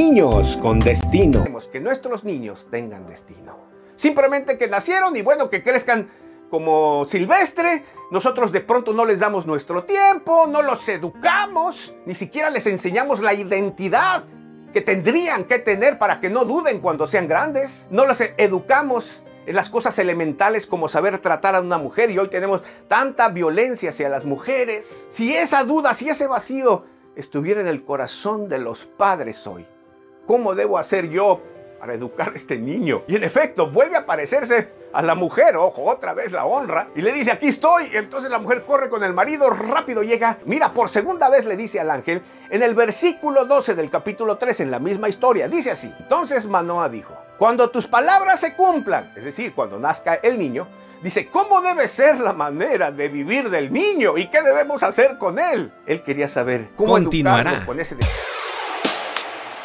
Niños con destino. Que nuestros niños tengan destino. Simplemente que nacieron y bueno, que crezcan como silvestre, nosotros de pronto no les damos nuestro tiempo, no los educamos, ni siquiera les enseñamos la identidad que tendrían que tener para que no duden cuando sean grandes. No los educamos en las cosas elementales como saber tratar a una mujer y hoy tenemos tanta violencia hacia las mujeres. Si esa duda, si ese vacío estuviera en el corazón de los padres hoy, ¿cómo debo hacer yo para educar a este niño? Y en efecto, vuelve a parecerse a la mujer, ojo, otra vez la honra, y le dice, aquí estoy. Entonces la mujer corre con el marido, rápido llega. Mira, por segunda vez le dice al ángel, en el versículo 12 del capítulo 3, en la misma historia, dice así. Entonces Manoa dijo, cuando tus palabras se cumplan, es decir, cuando nazca el niño, dice, ¿cómo debe ser la manera de vivir del niño y qué debemos hacer con él? Él quería saber cómo continuará con ese